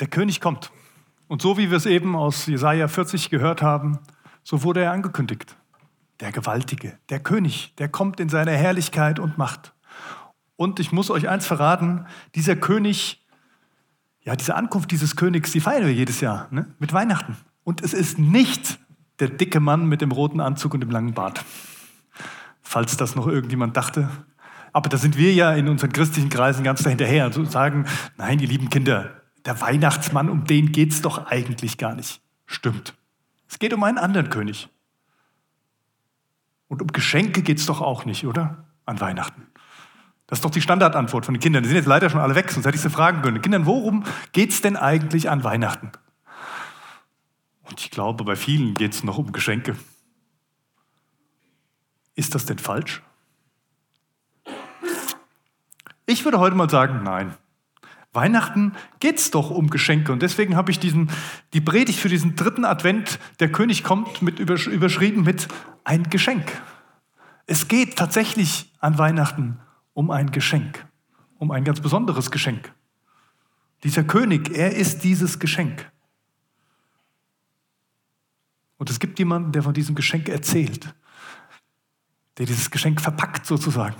Der König kommt. Und so wie wir es eben aus Jesaja 40 gehört haben, so wurde er angekündigt. Der Gewaltige, der König, der kommt in seiner Herrlichkeit und Macht. Und ich muss euch eins verraten, dieser König, ja, diese Ankunft dieses Königs, die feiern wir jedes Jahr ne? mit Weihnachten. Und es ist nicht der dicke Mann mit dem roten Anzug und dem langen Bart. Falls das noch irgendjemand dachte. Aber da sind wir ja in unseren christlichen Kreisen ganz dahinterher. zu sagen, nein, ihr lieben Kinder, der Weihnachtsmann, um den geht es doch eigentlich gar nicht. Stimmt. Es geht um einen anderen König. Und um Geschenke geht es doch auch nicht, oder? An Weihnachten. Das ist doch die Standardantwort von den Kindern. Die sind jetzt leider schon alle weg, sonst hätte ich sie fragen können. Kindern, worum geht es denn eigentlich an Weihnachten? Und ich glaube, bei vielen geht es noch um Geschenke. Ist das denn falsch? Ich würde heute mal sagen, nein. Weihnachten geht es doch um Geschenke. Und deswegen habe ich diesen, die Predigt für diesen dritten Advent, der König kommt, mit überschrieben mit ein Geschenk. Es geht tatsächlich an Weihnachten um ein Geschenk, um ein ganz besonderes Geschenk. Dieser König, er ist dieses Geschenk. Und es gibt jemanden, der von diesem Geschenk erzählt, der dieses Geschenk verpackt sozusagen.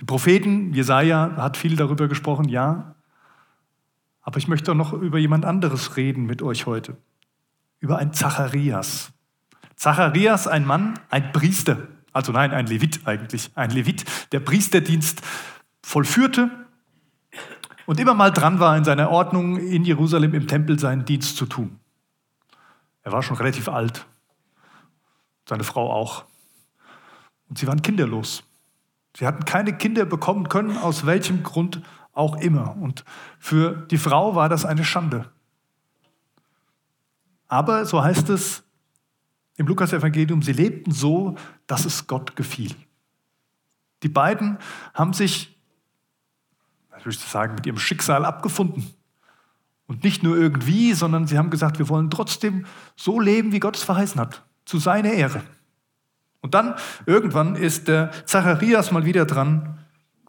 Die Propheten, Jesaja hat viel darüber gesprochen, ja. Aber ich möchte auch noch über jemand anderes reden mit euch heute. Über ein Zacharias. Zacharias, ein Mann, ein Priester. Also nein, ein Levit eigentlich. Ein Levit, der Priesterdienst vollführte und immer mal dran war, in seiner Ordnung in Jerusalem im Tempel seinen Dienst zu tun. Er war schon relativ alt, seine Frau auch. Und sie waren kinderlos. Sie hatten keine Kinder bekommen können, aus welchem Grund auch immer. Und für die Frau war das eine Schande. Aber, so heißt es im Lukas-Evangelium, sie lebten so, dass es Gott gefiel. Die beiden haben sich, natürlich zu sagen, mit ihrem Schicksal abgefunden. Und nicht nur irgendwie, sondern sie haben gesagt, wir wollen trotzdem so leben, wie Gott es verheißen hat, zu seiner Ehre. Und dann irgendwann ist der Zacharias mal wieder dran,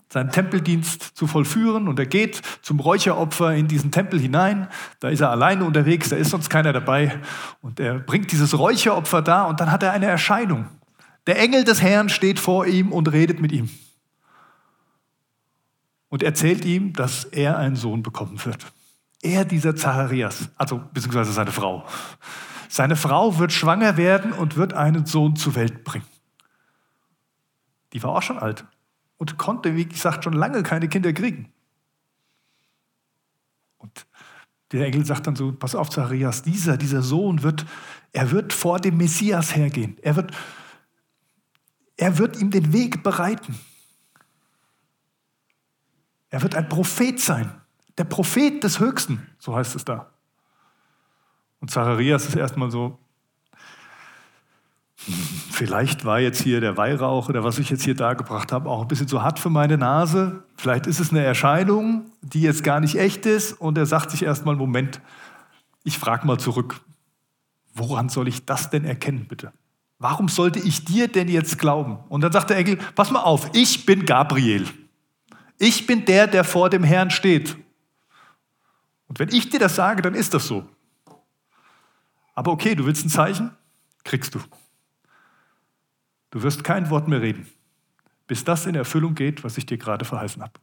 seinen Tempeldienst zu vollführen und er geht zum Räucheropfer in diesen Tempel hinein. Da ist er alleine unterwegs, da ist sonst keiner dabei und er bringt dieses Räucheropfer da und dann hat er eine Erscheinung. Der Engel des Herrn steht vor ihm und redet mit ihm und erzählt ihm, dass er einen Sohn bekommen wird. Er, dieser Zacharias, also beziehungsweise seine Frau. Seine Frau wird schwanger werden und wird einen Sohn zur Welt bringen. Die war auch schon alt und konnte, wie gesagt, schon lange keine Kinder kriegen. Und der Engel sagt dann so: Pass auf, Zacharias, dieser, dieser Sohn wird, er wird vor dem Messias hergehen. Er wird, er wird ihm den Weg bereiten. Er wird ein Prophet sein. Der Prophet des Höchsten, so heißt es da. Und Zacharias ist erstmal so, vielleicht war jetzt hier der Weihrauch oder was ich jetzt hier dargebracht habe, auch ein bisschen zu hart für meine Nase. Vielleicht ist es eine Erscheinung, die jetzt gar nicht echt ist. Und er sagt sich erstmal, Moment, ich frage mal zurück, woran soll ich das denn erkennen, bitte? Warum sollte ich dir denn jetzt glauben? Und dann sagt der Engel, pass mal auf, ich bin Gabriel. Ich bin der, der vor dem Herrn steht. Und wenn ich dir das sage, dann ist das so. Aber okay, du willst ein Zeichen? Kriegst du. Du wirst kein Wort mehr reden, bis das in Erfüllung geht, was ich dir gerade verheißen habe.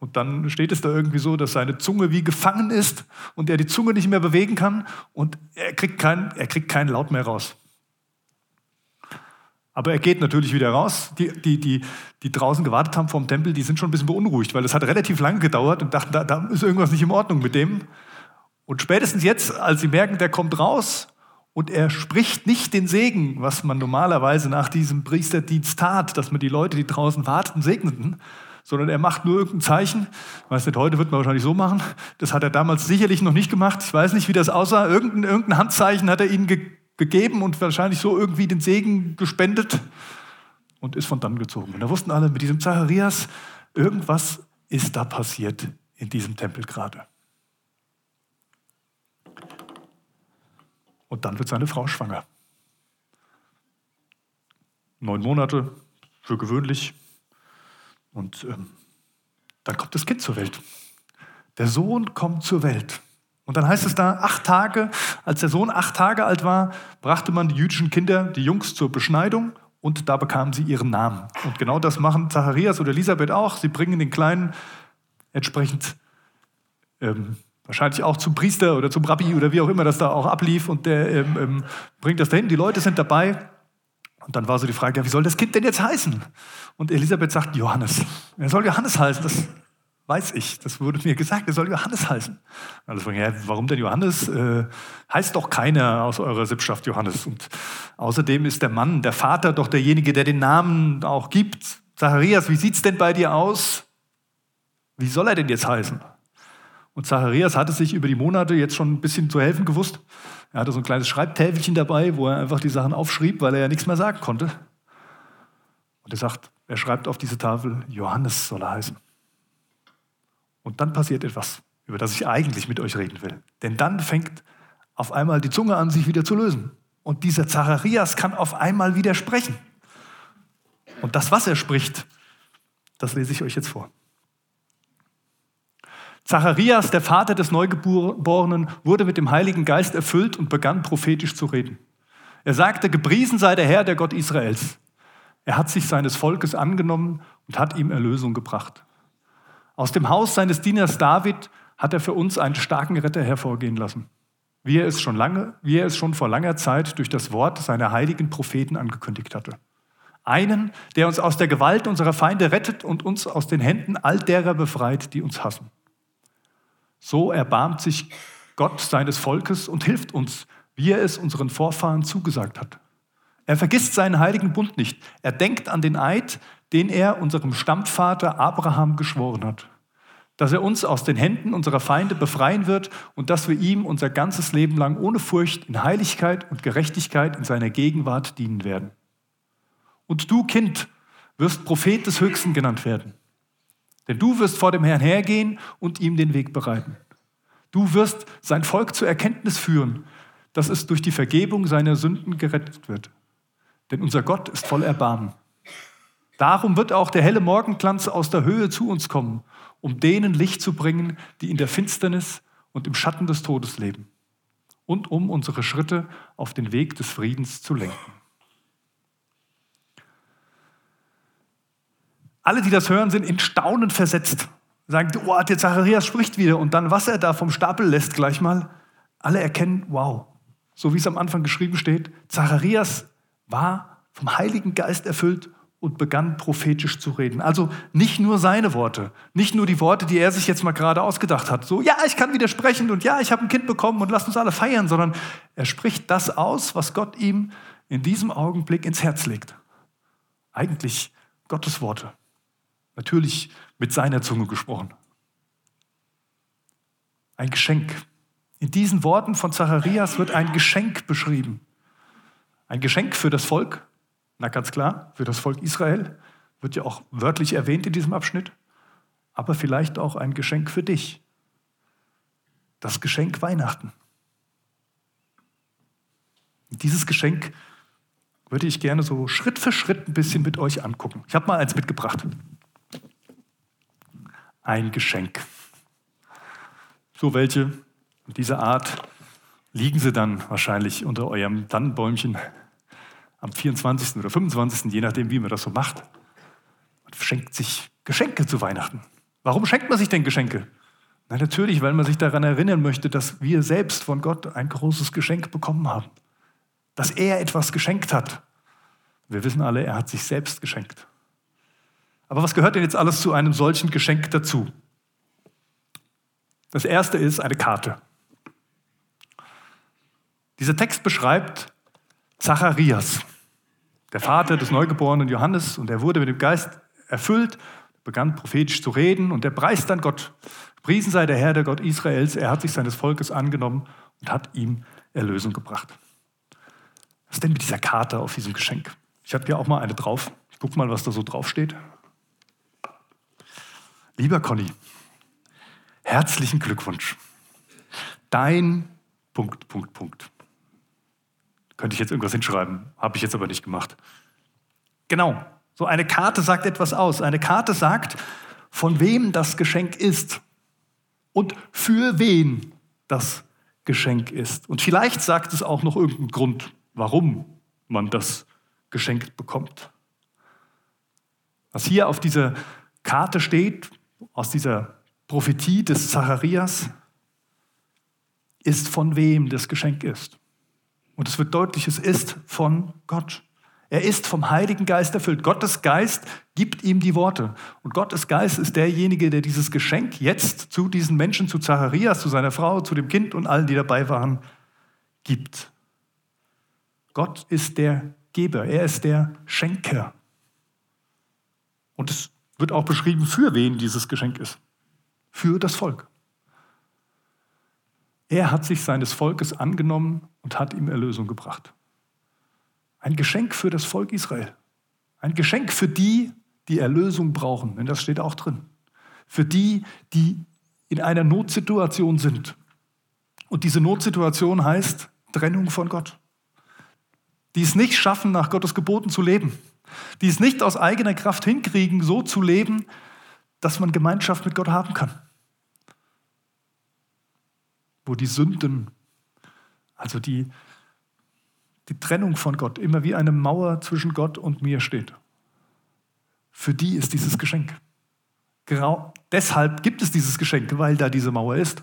Und dann steht es da irgendwie so, dass seine Zunge wie gefangen ist und er die Zunge nicht mehr bewegen kann und er kriegt, kein, er kriegt keinen Laut mehr raus. Aber er geht natürlich wieder raus. Die, die, die, die draußen gewartet haben vom Tempel, die sind schon ein bisschen beunruhigt, weil es hat relativ lange gedauert und dachten, da, da ist irgendwas nicht in Ordnung mit dem. Und spätestens jetzt, als sie merken, der kommt raus und er spricht nicht den Segen, was man normalerweise nach diesem Priesterdienst tat, dass man die Leute, die draußen warteten, segneten, sondern er macht nur irgendein Zeichen. Ich weiß nicht, heute wird man wahrscheinlich so machen. Das hat er damals sicherlich noch nicht gemacht. Ich weiß nicht, wie das aussah. Irgendein, irgendein Handzeichen hat er ihnen gegeben gegeben und wahrscheinlich so irgendwie den Segen gespendet und ist von dann gezogen. Und da wussten alle, mit diesem Zacharias, irgendwas ist da passiert in diesem Tempel gerade. Und dann wird seine Frau schwanger. Neun Monate, für gewöhnlich. Und ähm, dann kommt das Kind zur Welt. Der Sohn kommt zur Welt. Und dann heißt es da, acht Tage, als der Sohn acht Tage alt war, brachte man die jüdischen Kinder, die Jungs, zur Beschneidung und da bekamen sie ihren Namen. Und genau das machen Zacharias oder Elisabeth auch. Sie bringen den Kleinen entsprechend ähm, wahrscheinlich auch zum Priester oder zum Rabbi oder wie auch immer das da auch ablief und der ähm, ähm, bringt das dahin. Die Leute sind dabei. Und dann war so die Frage, ja, wie soll das Kind denn jetzt heißen? Und Elisabeth sagt, Johannes. Er soll Johannes heißen. Das weiß ich. Das wurde mir gesagt, er soll Johannes heißen. Alle fragen, ja, warum denn Johannes? Äh, heißt doch keiner aus eurer Sippschaft Johannes. Und außerdem ist der Mann, der Vater, doch derjenige, der den Namen auch gibt. Zacharias, wie sieht's denn bei dir aus? Wie soll er denn jetzt heißen? Und Zacharias hatte sich über die Monate jetzt schon ein bisschen zu helfen gewusst. Er hatte so ein kleines Schreibtäfelchen dabei, wo er einfach die Sachen aufschrieb, weil er ja nichts mehr sagen konnte. Und er sagt, er schreibt auf diese Tafel, Johannes soll er heißen. Und dann passiert etwas, über das ich eigentlich mit euch reden will. Denn dann fängt auf einmal die Zunge an, sich wieder zu lösen. Und dieser Zacharias kann auf einmal wieder sprechen. Und das, was er spricht, das lese ich euch jetzt vor. Zacharias, der Vater des Neugeborenen, wurde mit dem Heiligen Geist erfüllt und begann prophetisch zu reden. Er sagte, gepriesen sei der Herr, der Gott Israels. Er hat sich seines Volkes angenommen und hat ihm Erlösung gebracht. Aus dem Haus seines Dieners David hat er für uns einen starken Retter hervorgehen lassen, wie er es schon lange, wie er es schon vor langer Zeit durch das Wort seiner heiligen Propheten angekündigt hatte. Einen, der uns aus der Gewalt unserer Feinde rettet und uns aus den Händen all derer befreit, die uns hassen. So erbarmt sich Gott seines Volkes und hilft uns, wie er es unseren Vorfahren zugesagt hat. Er vergisst seinen heiligen Bund nicht. Er denkt an den Eid, den er unserem Stammvater Abraham geschworen hat, dass er uns aus den Händen unserer Feinde befreien wird und dass wir ihm unser ganzes Leben lang ohne Furcht in Heiligkeit und Gerechtigkeit in seiner Gegenwart dienen werden. Und du, Kind, wirst Prophet des Höchsten genannt werden. Denn du wirst vor dem Herrn hergehen und ihm den Weg bereiten. Du wirst sein Volk zur Erkenntnis führen, dass es durch die Vergebung seiner Sünden gerettet wird. Denn unser Gott ist voll Erbarmen. Darum wird auch der helle Morgenglanz aus der Höhe zu uns kommen, um denen Licht zu bringen, die in der Finsternis und im Schatten des Todes leben, und um unsere Schritte auf den Weg des Friedens zu lenken. Alle, die das hören, sind in Staunen versetzt. Sagen, oh, der Zacharias spricht wieder. Und dann, was er da vom Stapel lässt, gleich mal, alle erkennen, wow, so wie es am Anfang geschrieben steht, Zacharias war vom Heiligen Geist erfüllt und begann prophetisch zu reden. Also nicht nur seine Worte, nicht nur die Worte, die er sich jetzt mal gerade ausgedacht hat. So, ja, ich kann widersprechen und ja, ich habe ein Kind bekommen und lasst uns alle feiern, sondern er spricht das aus, was Gott ihm in diesem Augenblick ins Herz legt. Eigentlich Gottes Worte. Natürlich mit seiner Zunge gesprochen. Ein Geschenk. In diesen Worten von Zacharias wird ein Geschenk beschrieben. Ein Geschenk für das Volk, na ganz klar, für das Volk Israel, wird ja auch wörtlich erwähnt in diesem Abschnitt, aber vielleicht auch ein Geschenk für dich. Das Geschenk Weihnachten. Dieses Geschenk würde ich gerne so Schritt für Schritt ein bisschen mit euch angucken. Ich habe mal eins mitgebracht. Ein Geschenk. So welche dieser Art liegen sie dann wahrscheinlich unter eurem Tannenbäumchen am 24. oder 25., je nachdem, wie man das so macht. Man schenkt sich Geschenke zu Weihnachten. Warum schenkt man sich denn Geschenke? Na, natürlich, weil man sich daran erinnern möchte, dass wir selbst von Gott ein großes Geschenk bekommen haben. Dass er etwas geschenkt hat. Wir wissen alle, er hat sich selbst geschenkt. Aber was gehört denn jetzt alles zu einem solchen Geschenk dazu? Das erste ist eine Karte. Dieser Text beschreibt Zacharias der Vater des neugeborenen Johannes, und er wurde mit dem Geist erfüllt, begann prophetisch zu reden und er preist dann Gott. Priesen sei der Herr, der Gott Israels, er hat sich seines Volkes angenommen und hat ihm Erlösung gebracht. Was ist denn mit dieser Karte auf diesem Geschenk? Ich habe hier auch mal eine drauf. Ich gucke mal, was da so drauf steht. Lieber Conny, herzlichen Glückwunsch. Dein Punkt, Punkt, Punkt. Könnte ich jetzt irgendwas hinschreiben, habe ich jetzt aber nicht gemacht. Genau, so eine Karte sagt etwas aus. Eine Karte sagt, von wem das Geschenk ist. und für wen das Geschenk ist. Und vielleicht sagt es auch noch irgendeinen Grund, warum man das geschenkt bekommt. Was hier auf dieser Karte steht, aus dieser Prophetie des Zacharias, ist von wem das Geschenk ist. Und es wird deutlich, es ist von Gott. Er ist vom Heiligen Geist erfüllt. Gottes Geist gibt ihm die Worte. Und Gottes Geist ist derjenige, der dieses Geschenk jetzt zu diesen Menschen, zu Zacharias, zu seiner Frau, zu dem Kind und allen, die dabei waren, gibt. Gott ist der Geber, er ist der Schenker. Und es wird auch beschrieben, für wen dieses Geschenk ist. Für das Volk. Er hat sich seines Volkes angenommen und hat ihm Erlösung gebracht. Ein Geschenk für das Volk Israel. Ein Geschenk für die, die Erlösung brauchen, denn das steht auch drin. Für die, die in einer Notsituation sind. Und diese Notsituation heißt Trennung von Gott. Die es nicht schaffen, nach Gottes Geboten zu leben. Die es nicht aus eigener Kraft hinkriegen, so zu leben, dass man Gemeinschaft mit Gott haben kann. Wo die Sünden, also die die Trennung von Gott immer wie eine Mauer zwischen Gott und mir steht. Für die ist dieses Geschenk. Genau deshalb gibt es dieses Geschenk, weil da diese Mauer ist.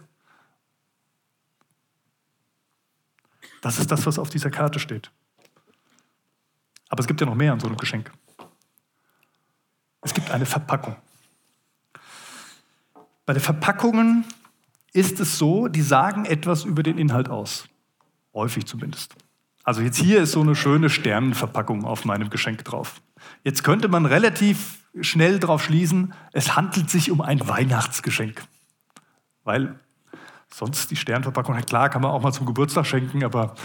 Das ist das, was auf dieser Karte steht. Aber es gibt ja noch mehr an so einem Geschenk. Es gibt eine Verpackung. Bei den Verpackungen ist es so, die sagen etwas über den Inhalt aus. Häufig zumindest. Also jetzt hier ist so eine schöne Sternenverpackung auf meinem Geschenk drauf. Jetzt könnte man relativ schnell darauf schließen, es handelt sich um ein Weihnachtsgeschenk. Weil sonst die Sternverpackung, klar, kann man auch mal zum Geburtstag schenken, aber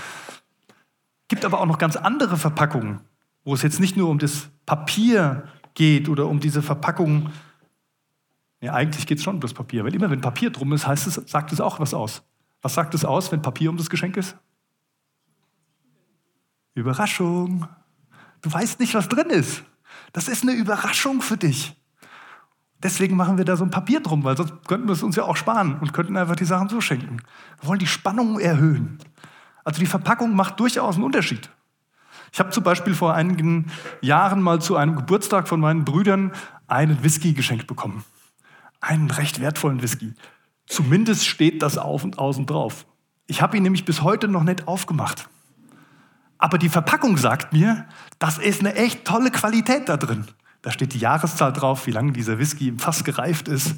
gibt aber auch noch ganz andere Verpackungen, wo es jetzt nicht nur um das Papier geht oder um diese Verpackung. Ja, eigentlich geht es schon um das Papier, weil immer wenn Papier drum ist, heißt es, sagt es auch was aus. Was sagt es aus, wenn Papier um das Geschenk ist? Überraschung. Du weißt nicht, was drin ist. Das ist eine Überraschung für dich. Deswegen machen wir da so ein Papier drum, weil sonst könnten wir es uns ja auch sparen und könnten einfach die Sachen so schenken. Wir wollen die Spannung erhöhen. Also die Verpackung macht durchaus einen Unterschied. Ich habe zum Beispiel vor einigen Jahren mal zu einem Geburtstag von meinen Brüdern einen Whisky geschenkt bekommen. Einen recht wertvollen Whisky. Zumindest steht das auf und außen drauf. Ich habe ihn nämlich bis heute noch nicht aufgemacht. Aber die Verpackung sagt mir, das ist eine echt tolle Qualität da drin. Da steht die Jahreszahl drauf, wie lange dieser Whisky im Fass gereift ist,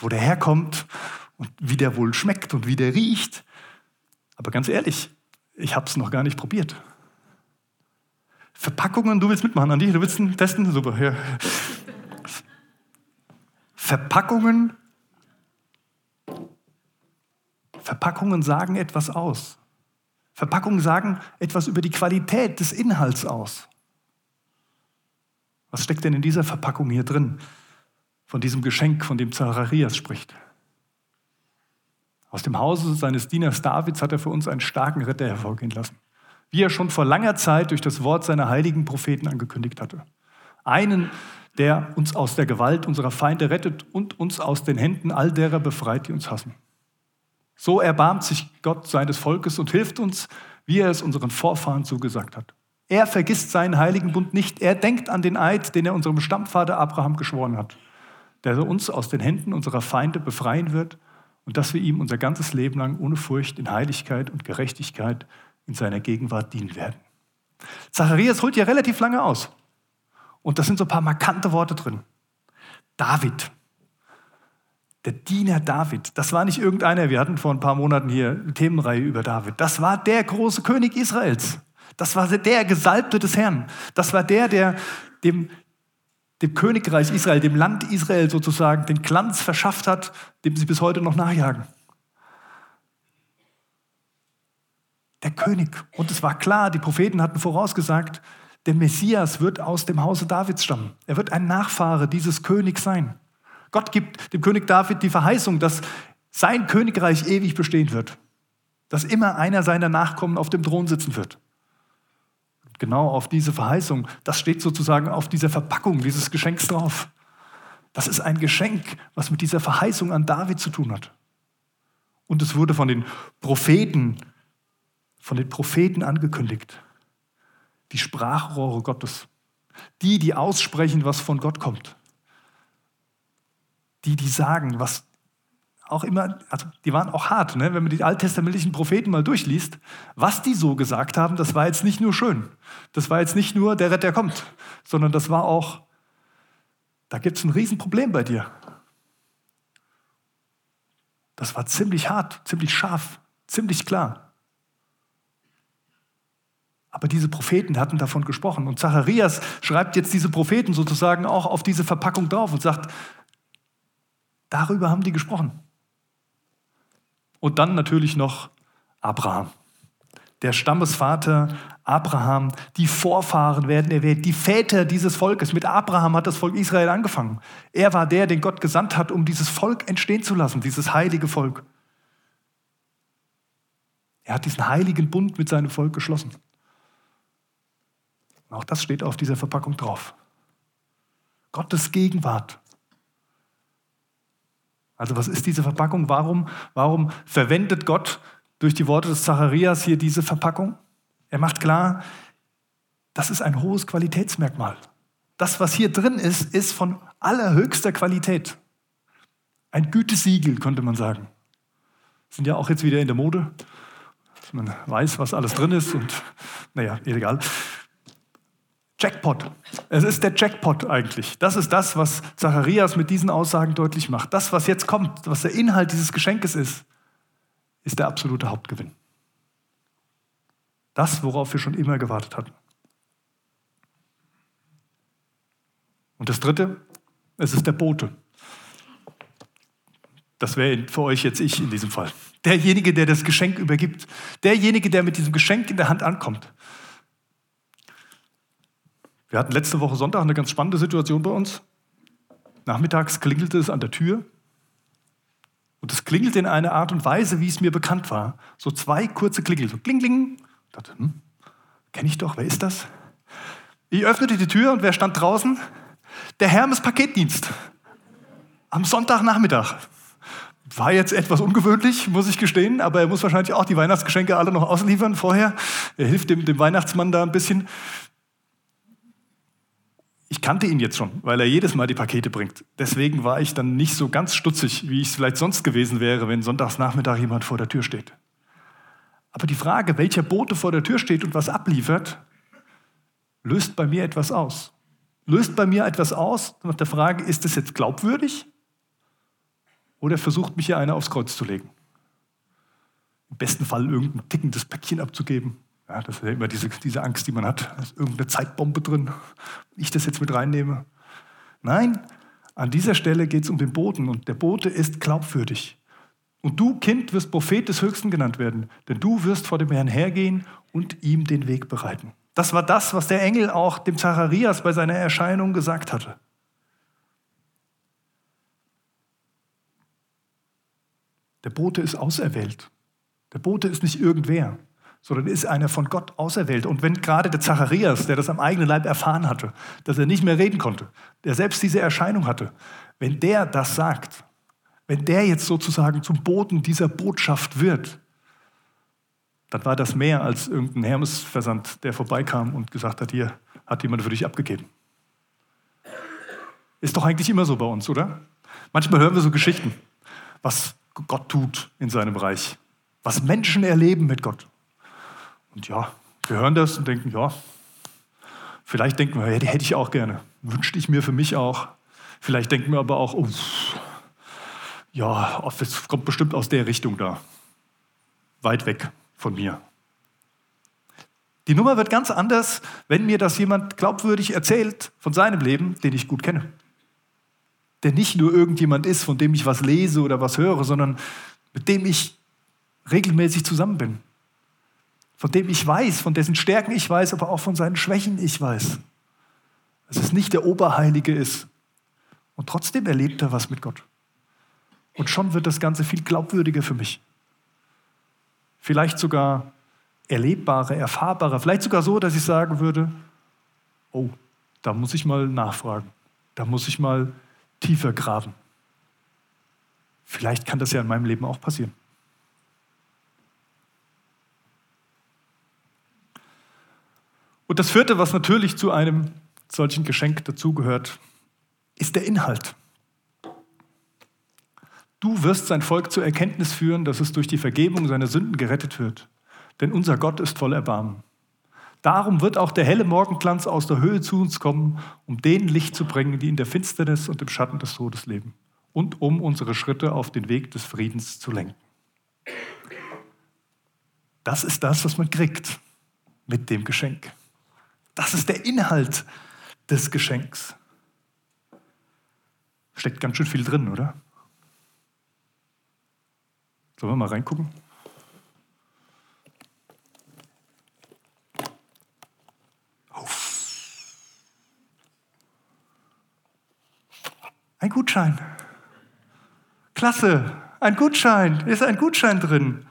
wo der herkommt und wie der wohl schmeckt und wie der riecht. Aber ganz ehrlich, ich habe es noch gar nicht probiert. Verpackungen, du willst mitmachen, Andi, du willst testen? Super. Ja. Verpackungen, Verpackungen sagen etwas aus. Verpackungen sagen etwas über die Qualität des Inhalts aus. Was steckt denn in dieser Verpackung hier drin, von diesem Geschenk, von dem Zacharias spricht? Aus dem Hause seines Dieners Davids hat er für uns einen starken Retter hervorgehen lassen, wie er schon vor langer Zeit durch das Wort seiner heiligen Propheten angekündigt hatte. Einen, der uns aus der Gewalt unserer Feinde rettet und uns aus den Händen all derer befreit, die uns hassen. So erbarmt sich Gott seines Volkes und hilft uns, wie er es unseren Vorfahren zugesagt hat. Er vergisst seinen heiligen Bund nicht. Er denkt an den Eid, den er unserem Stammvater Abraham geschworen hat, der uns aus den Händen unserer Feinde befreien wird und dass wir ihm unser ganzes Leben lang ohne Furcht in Heiligkeit und Gerechtigkeit in seiner Gegenwart dienen werden. Zacharias holt ja relativ lange aus. Und da sind so ein paar markante Worte drin. David, der Diener David, das war nicht irgendeiner, wir hatten vor ein paar Monaten hier eine Themenreihe über David, das war der große König Israels. Das war der Gesalbte des Herrn. Das war der, der dem, dem Königreich Israel, dem Land Israel sozusagen, den Glanz verschafft hat, dem sie bis heute noch nachjagen. Der König. Und es war klar, die Propheten hatten vorausgesagt, der Messias wird aus dem Hause Davids stammen. Er wird ein Nachfahre dieses Königs sein. Gott gibt dem König David die Verheißung, dass sein Königreich ewig bestehen wird. Dass immer einer seiner Nachkommen auf dem Thron sitzen wird. Genau auf diese Verheißung, das steht sozusagen auf dieser Verpackung dieses Geschenks drauf. Das ist ein Geschenk, was mit dieser Verheißung an David zu tun hat. Und es wurde von den Propheten, von den Propheten angekündigt. Die Sprachrohre Gottes. Die, die aussprechen, was von Gott kommt. Die, die sagen, was auch immer, also die waren auch hart, ne? wenn man die alttestamentlichen Propheten mal durchliest, was die so gesagt haben, das war jetzt nicht nur schön. Das war jetzt nicht nur der Retter kommt, sondern das war auch, da gibt es ein Riesenproblem bei dir. Das war ziemlich hart, ziemlich scharf, ziemlich klar. Aber diese Propheten hatten davon gesprochen. Und Zacharias schreibt jetzt diese Propheten sozusagen auch auf diese Verpackung drauf und sagt, darüber haben die gesprochen. Und dann natürlich noch Abraham. Der Stammesvater Abraham, die Vorfahren werden erwähnt, die Väter dieses Volkes. Mit Abraham hat das Volk Israel angefangen. Er war der, den Gott gesandt hat, um dieses Volk entstehen zu lassen, dieses heilige Volk. Er hat diesen heiligen Bund mit seinem Volk geschlossen. Auch das steht auf dieser Verpackung drauf. Gottes Gegenwart also was ist diese Verpackung? Warum, warum verwendet Gott durch die Worte des Zacharias hier diese Verpackung? Er macht klar, das ist ein hohes Qualitätsmerkmal. Das, was hier drin ist, ist von allerhöchster Qualität. Ein Gütesiegel, könnte man sagen. Sind ja auch jetzt wieder in der Mode. Man weiß, was alles drin ist und naja, egal. Jackpot. Es ist der Jackpot eigentlich. Das ist das, was Zacharias mit diesen Aussagen deutlich macht. Das, was jetzt kommt, was der Inhalt dieses Geschenkes ist, ist der absolute Hauptgewinn. Das, worauf wir schon immer gewartet hatten. Und das Dritte, es ist der Bote. Das wäre für euch jetzt ich in diesem Fall. Derjenige, der das Geschenk übergibt. Derjenige, der mit diesem Geschenk in der Hand ankommt. Wir hatten letzte Woche Sonntag eine ganz spannende Situation bei uns. Nachmittags klingelte es an der Tür. Und es klingelte in einer Art und Weise, wie es mir bekannt war. So zwei kurze Klingel, so kling, kling. Ich dachte, hm, kenne ich doch, wer ist das? Ich öffnete die Tür und wer stand draußen? Der Hermes Paketdienst. Am Sonntagnachmittag. War jetzt etwas ungewöhnlich, muss ich gestehen, aber er muss wahrscheinlich auch die Weihnachtsgeschenke alle noch ausliefern vorher. Er hilft dem, dem Weihnachtsmann da ein bisschen ich kannte ihn jetzt schon, weil er jedes Mal die Pakete bringt. Deswegen war ich dann nicht so ganz stutzig, wie ich es vielleicht sonst gewesen wäre, wenn sonntagsnachmittag jemand vor der Tür steht. Aber die Frage, welcher Bote vor der Tür steht und was abliefert, löst bei mir etwas aus. Löst bei mir etwas aus nach der Frage, ist es jetzt glaubwürdig oder versucht mich hier einer aufs Kreuz zu legen? Im besten Fall irgendein tickendes Päckchen abzugeben ja, das ist ja immer diese, diese Angst, die man hat. Da ist irgendeine Zeitbombe drin. Wenn ich das jetzt mit reinnehme. Nein, an dieser Stelle geht es um den Boten und der Bote ist glaubwürdig. Und du, Kind, wirst Prophet des Höchsten genannt werden, denn du wirst vor dem Herrn hergehen und ihm den Weg bereiten. Das war das, was der Engel auch dem Zacharias bei seiner Erscheinung gesagt hatte. Der Bote ist auserwählt. Der Bote ist nicht irgendwer sondern ist einer von Gott auserwählt. Und wenn gerade der Zacharias, der das am eigenen Leib erfahren hatte, dass er nicht mehr reden konnte, der selbst diese Erscheinung hatte, wenn der das sagt, wenn der jetzt sozusagen zum Boten dieser Botschaft wird, dann war das mehr als irgendein Hermesversand, der vorbeikam und gesagt hat, hier hat jemand für dich abgegeben. Ist doch eigentlich immer so bei uns, oder? Manchmal hören wir so Geschichten, was Gott tut in seinem Reich, was Menschen erleben mit Gott. Und ja, wir hören das und denken, ja, vielleicht denken wir, die hätte ich auch gerne. Wünschte ich mir für mich auch. Vielleicht denken wir aber auch, oh, ja, es kommt bestimmt aus der Richtung da. Weit weg von mir. Die Nummer wird ganz anders, wenn mir das jemand glaubwürdig erzählt von seinem Leben, den ich gut kenne. Der nicht nur irgendjemand ist, von dem ich was lese oder was höre, sondern mit dem ich regelmäßig zusammen bin von dem ich weiß, von dessen Stärken ich weiß, aber auch von seinen Schwächen ich weiß. Dass es nicht der Oberheilige ist. Und trotzdem erlebt er was mit Gott. Und schon wird das Ganze viel glaubwürdiger für mich. Vielleicht sogar erlebbarer, erfahrbarer. Vielleicht sogar so, dass ich sagen würde, oh, da muss ich mal nachfragen. Da muss ich mal tiefer graben. Vielleicht kann das ja in meinem Leben auch passieren. Und das vierte, was natürlich zu einem solchen Geschenk dazugehört, ist der Inhalt. Du wirst sein Volk zur Erkenntnis führen, dass es durch die Vergebung seiner Sünden gerettet wird. Denn unser Gott ist voll Erbarmen. Darum wird auch der helle Morgenglanz aus der Höhe zu uns kommen, um denen Licht zu bringen, die in der Finsternis und im Schatten des Todes leben. Und um unsere Schritte auf den Weg des Friedens zu lenken. Das ist das, was man kriegt mit dem Geschenk. Das ist der Inhalt des Geschenks. Steckt ganz schön viel drin, oder? Sollen wir mal reingucken? Ein Gutschein. Klasse, ein Gutschein. Ist ein Gutschein drin.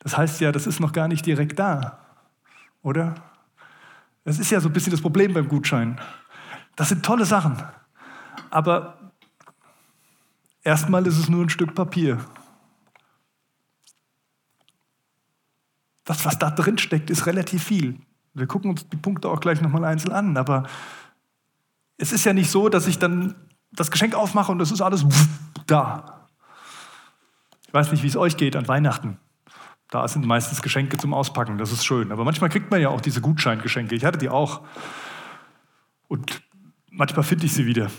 Das heißt ja, das ist noch gar nicht direkt da, oder? Das ist ja so ein bisschen das Problem beim Gutschein. Das sind tolle Sachen, aber Erstmal ist es nur ein Stück Papier. Das, was da drin steckt, ist relativ viel. Wir gucken uns die Punkte auch gleich nochmal einzeln an, aber es ist ja nicht so, dass ich dann das Geschenk aufmache und es ist alles da. Ich weiß nicht, wie es euch geht an Weihnachten. Da sind meistens Geschenke zum Auspacken, das ist schön. Aber manchmal kriegt man ja auch diese Gutscheingeschenke. Ich hatte die auch. Und manchmal finde ich sie wieder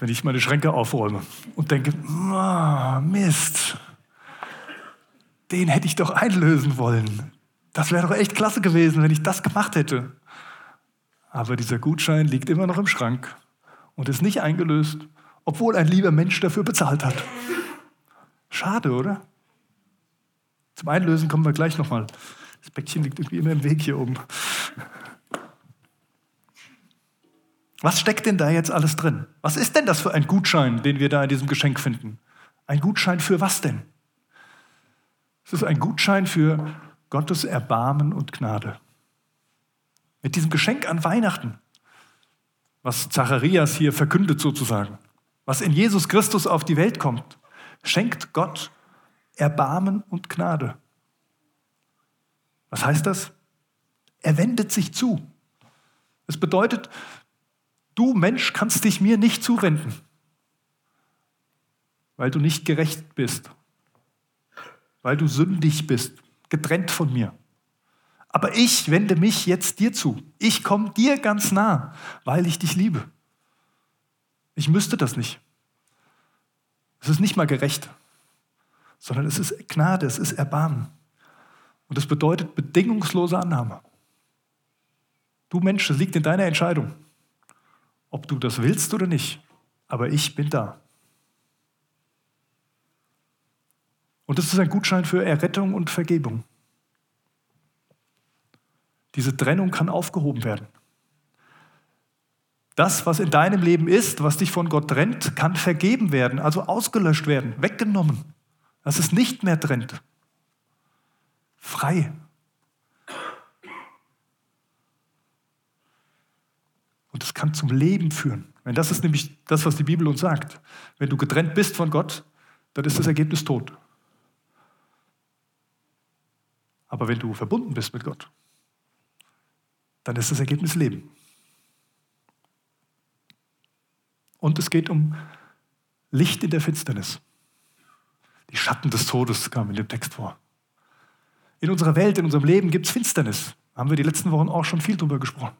wenn ich meine Schränke aufräume und denke, oh, Mist, den hätte ich doch einlösen wollen. Das wäre doch echt klasse gewesen, wenn ich das gemacht hätte. Aber dieser Gutschein liegt immer noch im Schrank und ist nicht eingelöst, obwohl ein lieber Mensch dafür bezahlt hat. Schade, oder? Zum Einlösen kommen wir gleich nochmal. Das Päckchen liegt irgendwie immer im Weg hier oben. Was steckt denn da jetzt alles drin? Was ist denn das für ein Gutschein, den wir da in diesem Geschenk finden? Ein Gutschein für was denn? Es ist ein Gutschein für Gottes Erbarmen und Gnade. Mit diesem Geschenk an Weihnachten, was Zacharias hier verkündet sozusagen, was in Jesus Christus auf die Welt kommt, schenkt Gott Erbarmen und Gnade. Was heißt das? Er wendet sich zu. Es bedeutet, Du Mensch kannst dich mir nicht zuwenden, weil du nicht gerecht bist, weil du sündig bist, getrennt von mir. Aber ich wende mich jetzt dir zu. Ich komme dir ganz nah, weil ich dich liebe. Ich müsste das nicht. Es ist nicht mal gerecht, sondern es ist Gnade, es ist Erbarmen. Und das bedeutet bedingungslose Annahme. Du Mensch, das liegt in deiner Entscheidung ob du das willst oder nicht. Aber ich bin da. Und das ist ein Gutschein für Errettung und Vergebung. Diese Trennung kann aufgehoben werden. Das, was in deinem Leben ist, was dich von Gott trennt, kann vergeben werden, also ausgelöscht werden, weggenommen. Dass es nicht mehr trennt. Frei. Und das kann zum Leben führen. Wenn das ist nämlich das, was die Bibel uns sagt. Wenn du getrennt bist von Gott, dann ist das Ergebnis tot. Aber wenn du verbunden bist mit Gott, dann ist das Ergebnis Leben. Und es geht um Licht in der Finsternis. Die Schatten des Todes kamen in dem Text vor. In unserer Welt, in unserem Leben gibt es Finsternis. Haben wir die letzten Wochen auch schon viel drüber gesprochen.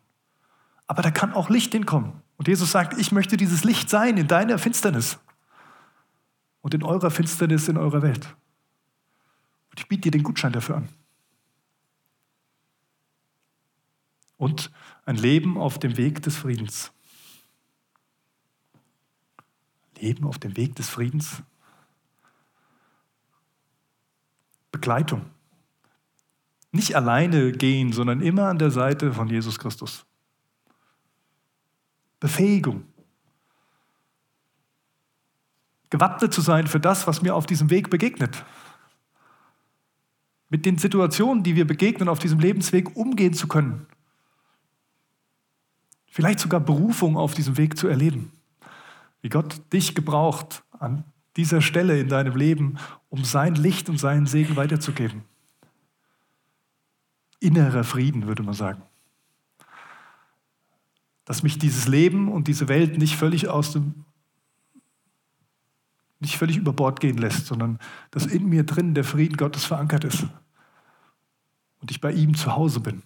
Aber da kann auch Licht hinkommen. Und Jesus sagt, ich möchte dieses Licht sein in deiner Finsternis und in eurer Finsternis in eurer Welt. Und ich biete dir den Gutschein dafür an. Und ein Leben auf dem Weg des Friedens. Leben auf dem Weg des Friedens. Begleitung. Nicht alleine gehen, sondern immer an der Seite von Jesus Christus. Befähigung. Gewappnet zu sein für das, was mir auf diesem Weg begegnet. Mit den Situationen, die wir begegnen, auf diesem Lebensweg umgehen zu können. Vielleicht sogar Berufung auf diesem Weg zu erleben. Wie Gott dich gebraucht an dieser Stelle in deinem Leben, um sein Licht und seinen Segen weiterzugeben. innerer Frieden, würde man sagen. Dass mich dieses Leben und diese Welt nicht völlig aus dem, nicht völlig über Bord gehen lässt, sondern dass in mir drin der Frieden Gottes verankert ist und ich bei ihm zu Hause bin.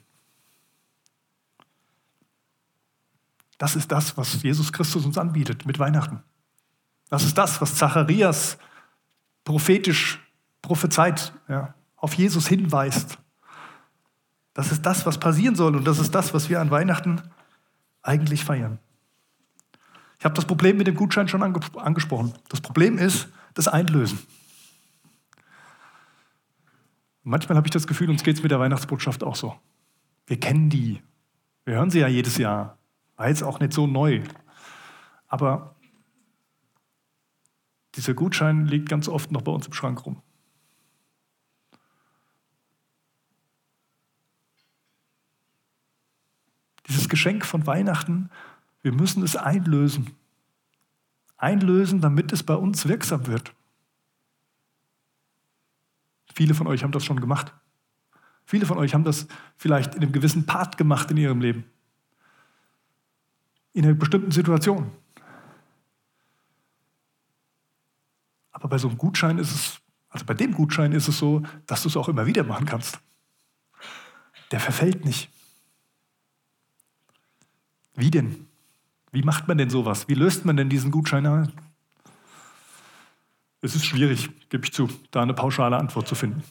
Das ist das, was Jesus Christus uns anbietet mit Weihnachten. Das ist das, was Zacharias prophetisch prophezeit, ja, auf Jesus hinweist. Das ist das, was passieren soll und das ist das, was wir an Weihnachten eigentlich feiern. Ich habe das Problem mit dem Gutschein schon angesprochen. Das Problem ist das Einlösen. manchmal habe ich das Gefühl, uns geht es mit der Weihnachtsbotschaft auch so. Wir kennen die. Wir hören sie ja jedes Jahr. War jetzt auch nicht so neu. Aber dieser Gutschein liegt ganz oft noch bei uns im Schrank rum. Dieses Geschenk von Weihnachten, wir müssen es einlösen. Einlösen, damit es bei uns wirksam wird. Viele von euch haben das schon gemacht. Viele von euch haben das vielleicht in einem gewissen Part gemacht in ihrem Leben. In einer bestimmten Situation. Aber bei so einem Gutschein ist es, also bei dem Gutschein ist es so, dass du es auch immer wieder machen kannst. Der verfällt nicht. Wie denn? Wie macht man denn sowas? Wie löst man denn diesen Gutschein ein? Es ist schwierig, gebe ich zu, da eine pauschale Antwort zu finden.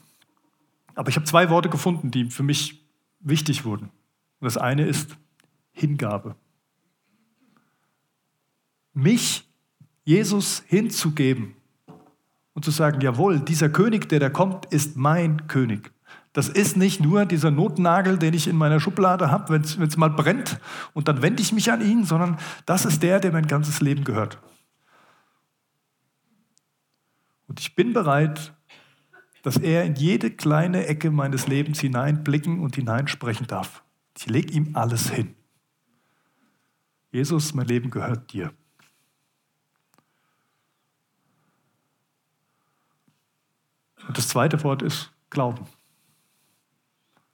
Aber ich habe zwei Worte gefunden, die für mich wichtig wurden. Und das eine ist Hingabe. Mich, Jesus, hinzugeben und zu sagen, jawohl, dieser König, der da kommt, ist mein König. Das ist nicht nur dieser Notnagel, den ich in meiner Schublade habe, wenn es mal brennt und dann wende ich mich an ihn, sondern das ist der, der mein ganzes Leben gehört. Und ich bin bereit, dass er in jede kleine Ecke meines Lebens hineinblicken und hineinsprechen darf. Ich lege ihm alles hin. Jesus, mein Leben gehört dir. Und das zweite Wort ist Glauben.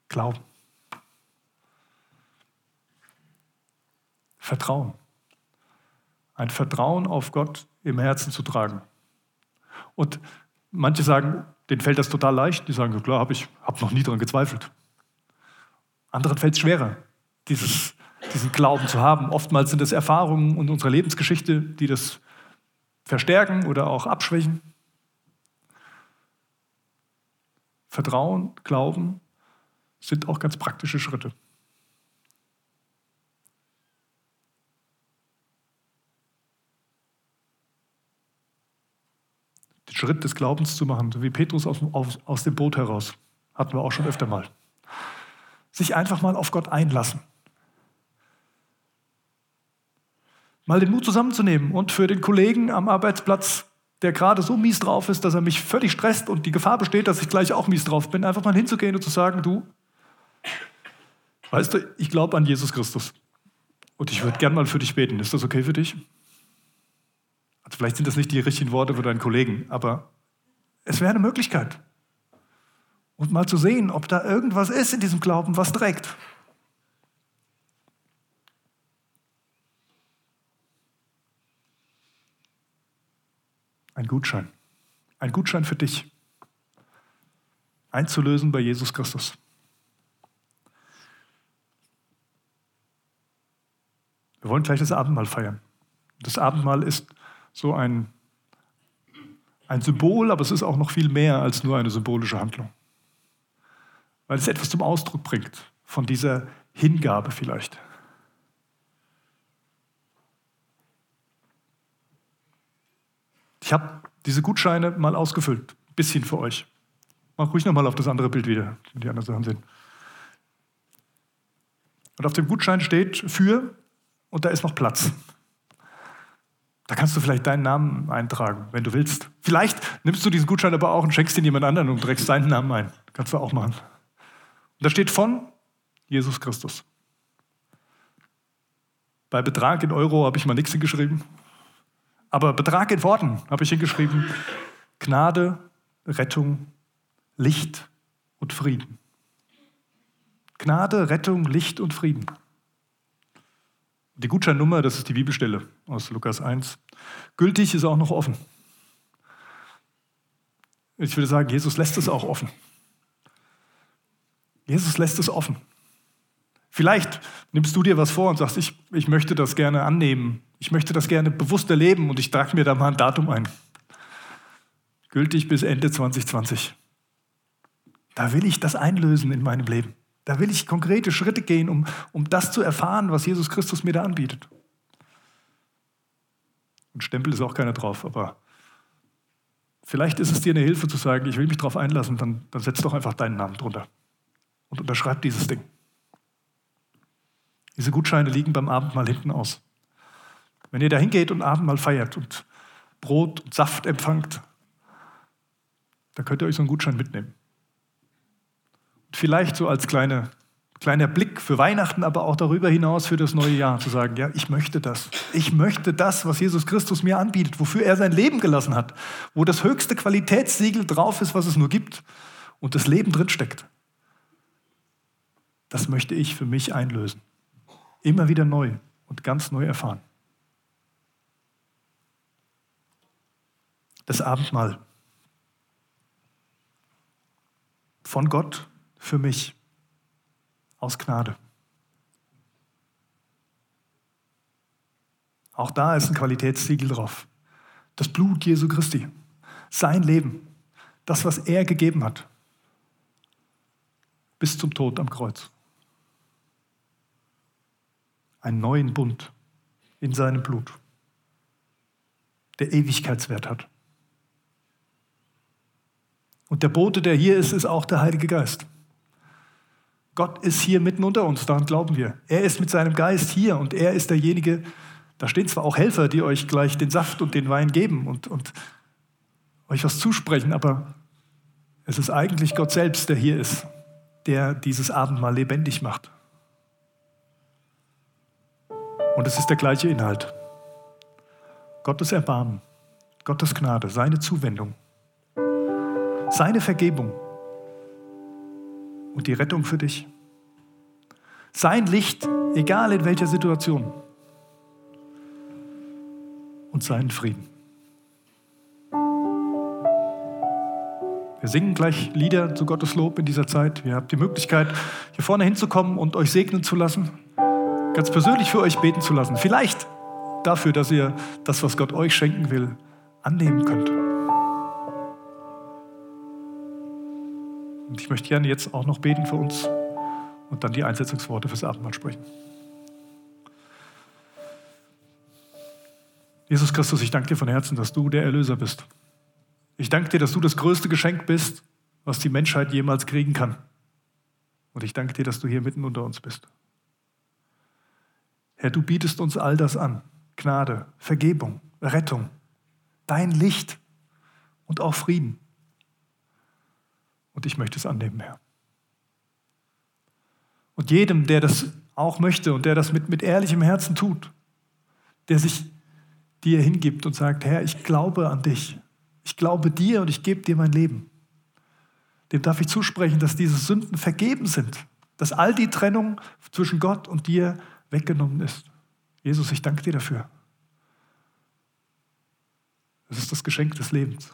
Glauben. Vertrauen. Ein Vertrauen auf Gott im Herzen zu tragen. Und manche sagen, denen fällt das total leicht. Die sagen, klar, habe ich hab noch nie daran gezweifelt. Anderen fällt es schwerer, dieses, diesen Glauben zu haben. Oftmals sind es Erfahrungen in unserer Lebensgeschichte, die das verstärken oder auch abschwächen. Vertrauen, Glauben sind auch ganz praktische Schritte. Den Schritt des Glaubens zu machen, so wie Petrus aus, aus, aus dem Boot heraus, hatten wir auch schon öfter mal. Sich einfach mal auf Gott einlassen. Mal den Mut zusammenzunehmen und für den Kollegen am Arbeitsplatz, der gerade so mies drauf ist, dass er mich völlig stresst und die Gefahr besteht, dass ich gleich auch mies drauf bin, einfach mal hinzugehen und zu sagen, du, Weißt du, ich glaube an Jesus Christus. Und ich würde gern mal für dich beten. Ist das okay für dich? Also vielleicht sind das nicht die richtigen Worte für deinen Kollegen, aber es wäre eine Möglichkeit. Und mal zu sehen, ob da irgendwas ist in diesem Glauben, was trägt. Ein Gutschein. Ein Gutschein für dich. Einzulösen bei Jesus Christus. Wir wollen gleich das Abendmahl feiern. Das Abendmahl ist so ein, ein Symbol, aber es ist auch noch viel mehr als nur eine symbolische Handlung. Weil es etwas zum Ausdruck bringt von dieser Hingabe vielleicht. Ich habe diese Gutscheine mal ausgefüllt, bisschen für euch. Mach ruhig nochmal auf das andere Bild wieder, die anderen Sachen sind. Und auf dem Gutschein steht für und da ist noch Platz. Da kannst du vielleicht deinen Namen eintragen, wenn du willst. Vielleicht nimmst du diesen Gutschein aber auch und schenkst ihn jemand anderen und trägst deinen Namen ein. Kannst du auch machen. Und da steht von Jesus Christus. Bei Betrag in Euro habe ich mal nichts hingeschrieben. Aber Betrag in Worten habe ich hingeschrieben. Gnade, Rettung, Licht und Frieden. Gnade, Rettung, Licht und Frieden. Die Gutscheinnummer, das ist die Bibelstelle aus Lukas 1. Gültig ist auch noch offen. Ich würde sagen, Jesus lässt es auch offen. Jesus lässt es offen. Vielleicht nimmst du dir was vor und sagst, ich, ich möchte das gerne annehmen. Ich möchte das gerne bewusst erleben und ich trage mir da mal ein Datum ein. Gültig bis Ende 2020. Da will ich das einlösen in meinem Leben. Da will ich konkrete Schritte gehen, um, um das zu erfahren, was Jesus Christus mir da anbietet. Ein Stempel ist auch keiner drauf, aber vielleicht ist es dir eine Hilfe zu sagen, ich will mich darauf einlassen, dann, dann setz doch einfach deinen Namen drunter und unterschreib dieses Ding. Diese Gutscheine liegen beim Abendmahl hinten aus. Wenn ihr da hingeht und Abendmahl feiert und Brot und Saft empfangt, dann könnt ihr euch so einen Gutschein mitnehmen. Vielleicht so als kleine, kleiner Blick für Weihnachten, aber auch darüber hinaus für das neue Jahr zu sagen, ja, ich möchte das. Ich möchte das, was Jesus Christus mir anbietet, wofür er sein Leben gelassen hat, wo das höchste Qualitätssiegel drauf ist, was es nur gibt und das Leben drinsteckt. Das möchte ich für mich einlösen. Immer wieder neu und ganz neu erfahren. Das Abendmahl von Gott für mich aus Gnade. Auch da ist ein Qualitätssiegel drauf. Das Blut Jesu Christi, sein Leben, das, was er gegeben hat, bis zum Tod am Kreuz. Einen neuen Bund in seinem Blut, der Ewigkeitswert hat. Und der Bote, der hier ist, ist auch der Heilige Geist. Gott ist hier mitten unter uns, daran glauben wir. Er ist mit seinem Geist hier und er ist derjenige, da stehen zwar auch Helfer, die euch gleich den Saft und den Wein geben und, und euch was zusprechen, aber es ist eigentlich Gott selbst, der hier ist, der dieses Abendmahl lebendig macht. Und es ist der gleiche Inhalt. Gottes Erbarmen, Gottes Gnade, seine Zuwendung, seine Vergebung und die Rettung für dich. Sein Licht, egal in welcher Situation. Und seinen Frieden. Wir singen gleich Lieder zu Gottes Lob in dieser Zeit. Ihr habt die Möglichkeit, hier vorne hinzukommen und euch segnen zu lassen. Ganz persönlich für euch beten zu lassen. Vielleicht dafür, dass ihr das, was Gott euch schenken will, annehmen könnt. Und ich möchte gerne jetzt auch noch beten für uns und dann die Einsetzungsworte fürs Abendmahl sprechen. Jesus Christus, ich danke dir von Herzen, dass du der Erlöser bist. Ich danke dir, dass du das größte Geschenk bist, was die Menschheit jemals kriegen kann. Und ich danke dir, dass du hier mitten unter uns bist. Herr, du bietest uns all das an. Gnade, Vergebung, Rettung, dein Licht und auch Frieden. Und ich möchte es annehmen, Herr. Und jedem, der das auch möchte und der das mit, mit ehrlichem Herzen tut, der sich dir hingibt und sagt, Herr, ich glaube an dich. Ich glaube dir und ich gebe dir mein Leben. Dem darf ich zusprechen, dass diese Sünden vergeben sind, dass all die Trennung zwischen Gott und dir weggenommen ist. Jesus, ich danke dir dafür. Das ist das Geschenk des Lebens.